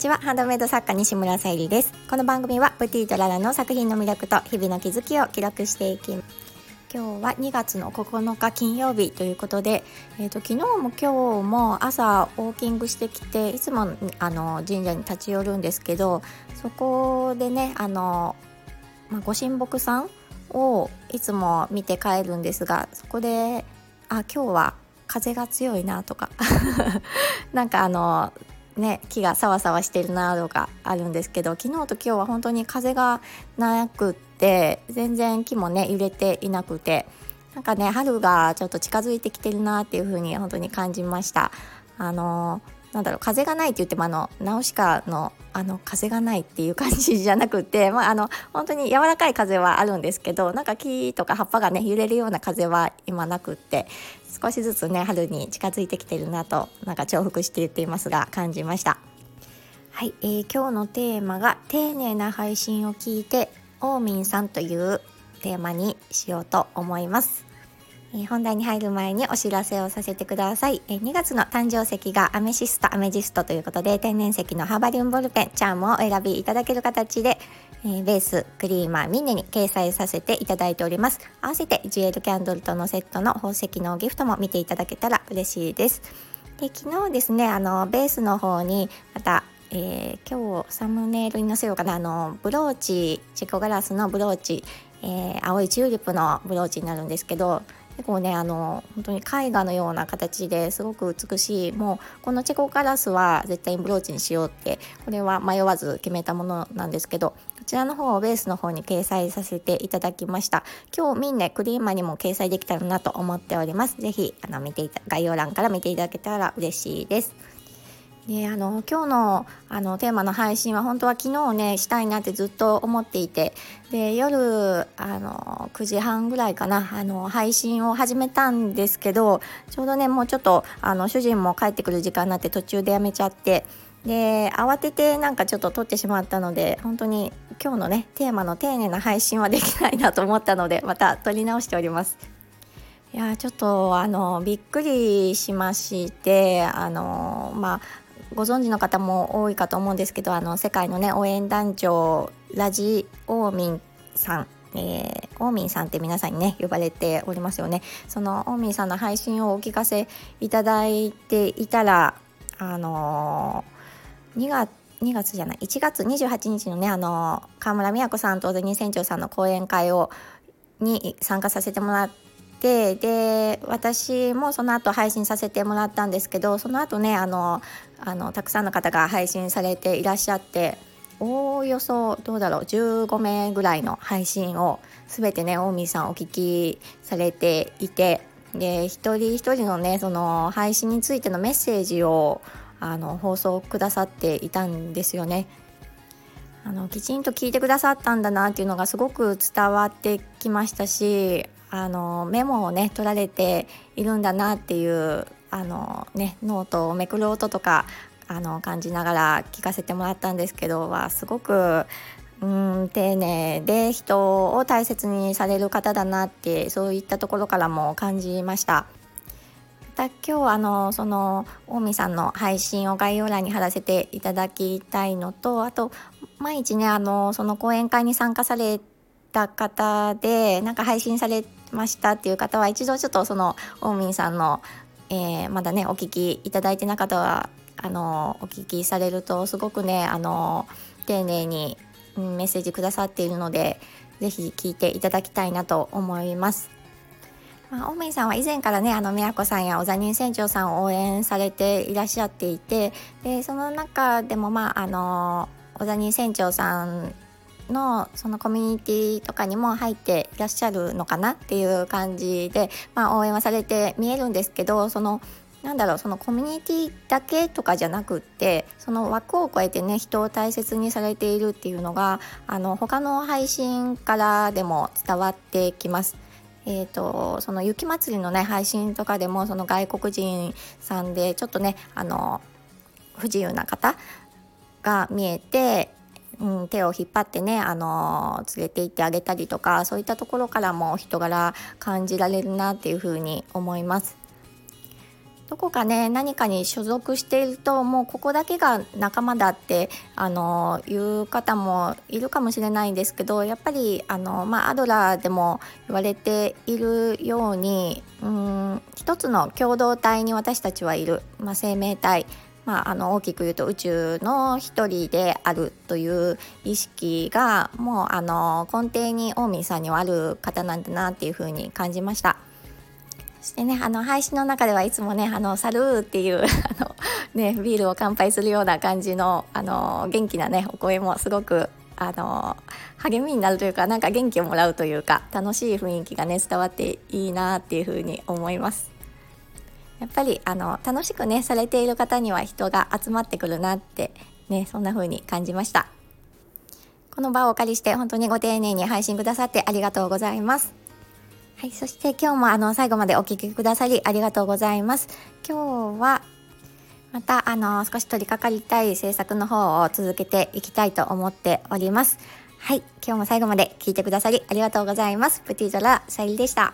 ちは。ハンドメイド作家西村さゆりです。この番組はプティとララの作品の魅力と日々の気づきを記録していきます。今日は2月の9日金曜日ということで、えーと、昨日も今日も朝ウォーキングしてきていつもあの神社に立ち寄るんですけどそこでねあの、まあ、ご神木さんをいつも見て帰るんですがそこであ今日は風が強いなとか。なんかあのね木がさわさわしてるなとかあるんですけど昨日と今日は本当に風がなくって全然木もね揺れていなくてなんかね春がちょっと近づいてきてるなっていう風に本当に感じました。あのなんだろう風がないって言ってもあのナウシカのあの風がないっていう感じじゃなくて、まあ、あの本当に柔らかい風はあるんですけどなんか木とか葉っぱがね揺れるような風は今なくって少しずつね春に近づいてきてるなとなんか重複して言っていますが感じました。はい、えー、今日のテーマが「丁寧な配信を聞いてオーミンさん」というテーマにしようと思います。え本題に入る前にお知らせをさせてください、え2月の誕生石がアメシストアメジストということで天然石のハーバリウムボルペンチャームをお選びいただける形で、えベースクリーマーミンネに掲載させていただいております。合わせてジュエルキャンドルとのセットの宝石のギフトも見ていただけたら嬉しいです。で昨日ですねあのベースの方にまたえー、今日サムネイルに載せようかな。あのブローチチェコガラスのブローチ、えー、青いチューリップのブローチになるんですけど結構ねあの本当に絵画のような形ですごく美しい。もうこのチェコカラスは絶対にブローチにしようってこれは迷わず決めたものなんですけどこちらの方をベースの方に掲載させていただきました。今日みんなクリーマにも掲載できたらなと思っております。是非あの見ていた概要欄から見ていただけたら嬉しいです。であの今日のあのテーマの配信は本当は昨日ねしたいなってずっと思っていてで夜あの9時半ぐらいかなあの配信を始めたんですけどちょうどねもうちょっとあの主人も帰ってくる時間になって途中でやめちゃってで慌ててなんかちょっと撮ってしまったので本当に今日のねテーマの丁寧な配信はできないなと思ったのでまた撮り直しております。いやちょっとあのびっくりしましてあのまあご存知の方も多いかと思うんですけどあの世界のね応援団長ラジオーミンさん。えー、オーミンさんって皆さんにね呼ばれておりますよね。そのオーミンさんの配信をお聞かせいただいていたらあのー、2月2月じゃない1月28日のねあの河村美和子さんと小銭船長さんの講演会をに参加させてもらっててで私もその後配信させてもらったんですけどその後ねあのあのたくさんの方が配信されていらっしゃっておおよそどうだろう15名ぐらいの配信を全てね近江さんお聞きされていてで一人一人のねその配信についてのメッセージをあの放送くださっていたんですよね。あのきちんと聞いてくださったんだなっていうのがすごく伝わってきましたしあのメモをね取られているんだなっていうあの、ね、ノートをめくる音とかあの感じながら聞かせてもらったんですけどはすごくうん丁寧で人を大切にされる方だなってそういったところからも感じました。また今日あのその近江さんの配信を概要欄に貼らせていただきたいのとあと毎日ねあのその講演会に参加された方でなんか配信されましたっていう方は一度ちょっとそのオーミンさんの、えー、まだねお聞きいただいてなかったはあのお聞きされるとすごくねあの丁寧にメッセージくださっているので是非聞いていただきたいなと思います。まあ、オーミンさんは以前からねあの宮子さんや小ザニン船長さんを応援されていらっしゃっていてでその中でもまああの小ザニン船長さんのそのコミュニティとかにも入っていらっしゃるのかなっていう感じで、まあ、応援はされて見えるんですけどそのなんだろうそのコミュニティだけとかじゃなくってその枠を超えてね人を大切にされているっていうのがあの他の配信からでも伝わってきます。えーと、その雪まつりのね配信とかでもその外国人さんでちょっとねあの不自由な方が見えてうん、手を引っ張ってね、あの連れて行ってあげたりとかそういったところからも人柄感じられるなっていうふうに思います。どこかね何かに所属しているともうここだけが仲間だってあのいう方もいるかもしれないんですけどやっぱりあの、まあ、アドラーでも言われているようにうん一つの共同体に私たちはいる、まあ、生命体まあ、あの大きく言うと宇宙の一人であるという意識がもうあの根底にオーミーさんにはある方なんだなっていうふうに感じました。そしてねあの配信の中ではいつもね「あのサルー」っていう あの、ね、ビールを乾杯するような感じのあの元気なねお声もすごくあの励みになるというかなんか元気をもらうというか楽しい雰囲気がね伝わっていいなっていうふうに思います。やっぱりあの楽しくねされている方には人が集まってくるなってねそんな風に感じましたこの場をお借りして本当にご丁寧に配信くださってありがとうございますはい、そして今日もあの最後までお聴きくださりありがとうございます。今日はまたあの少し取り掛かりたい制作の方を続けていきたいと思っております。はい、今日も最後まで聞いてくださりありがとうございます。プティドラ・シャイリでした。